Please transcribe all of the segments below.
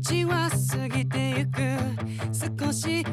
道は過ぎてゆく。少し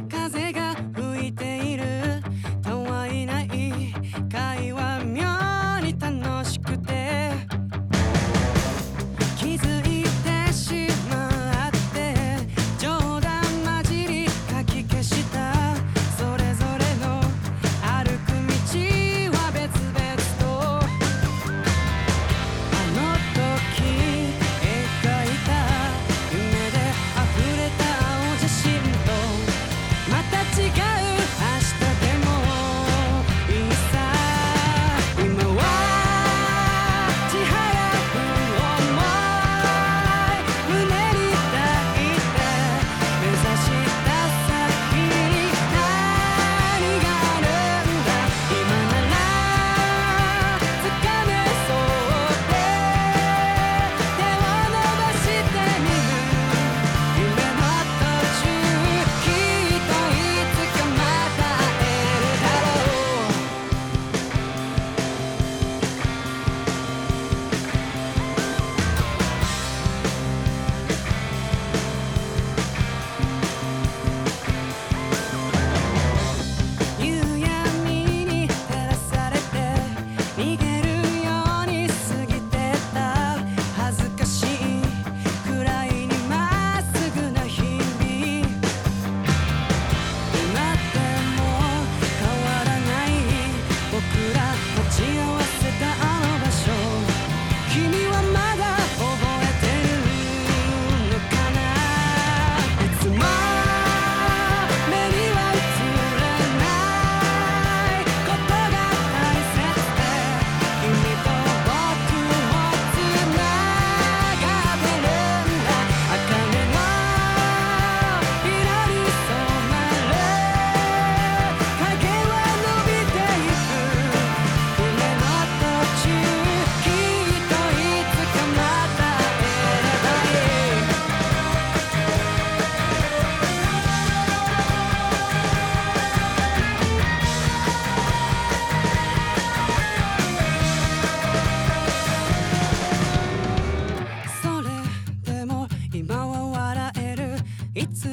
いつ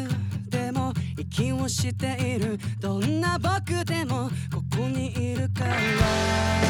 でも息をしている。どんな僕でもここにいるから。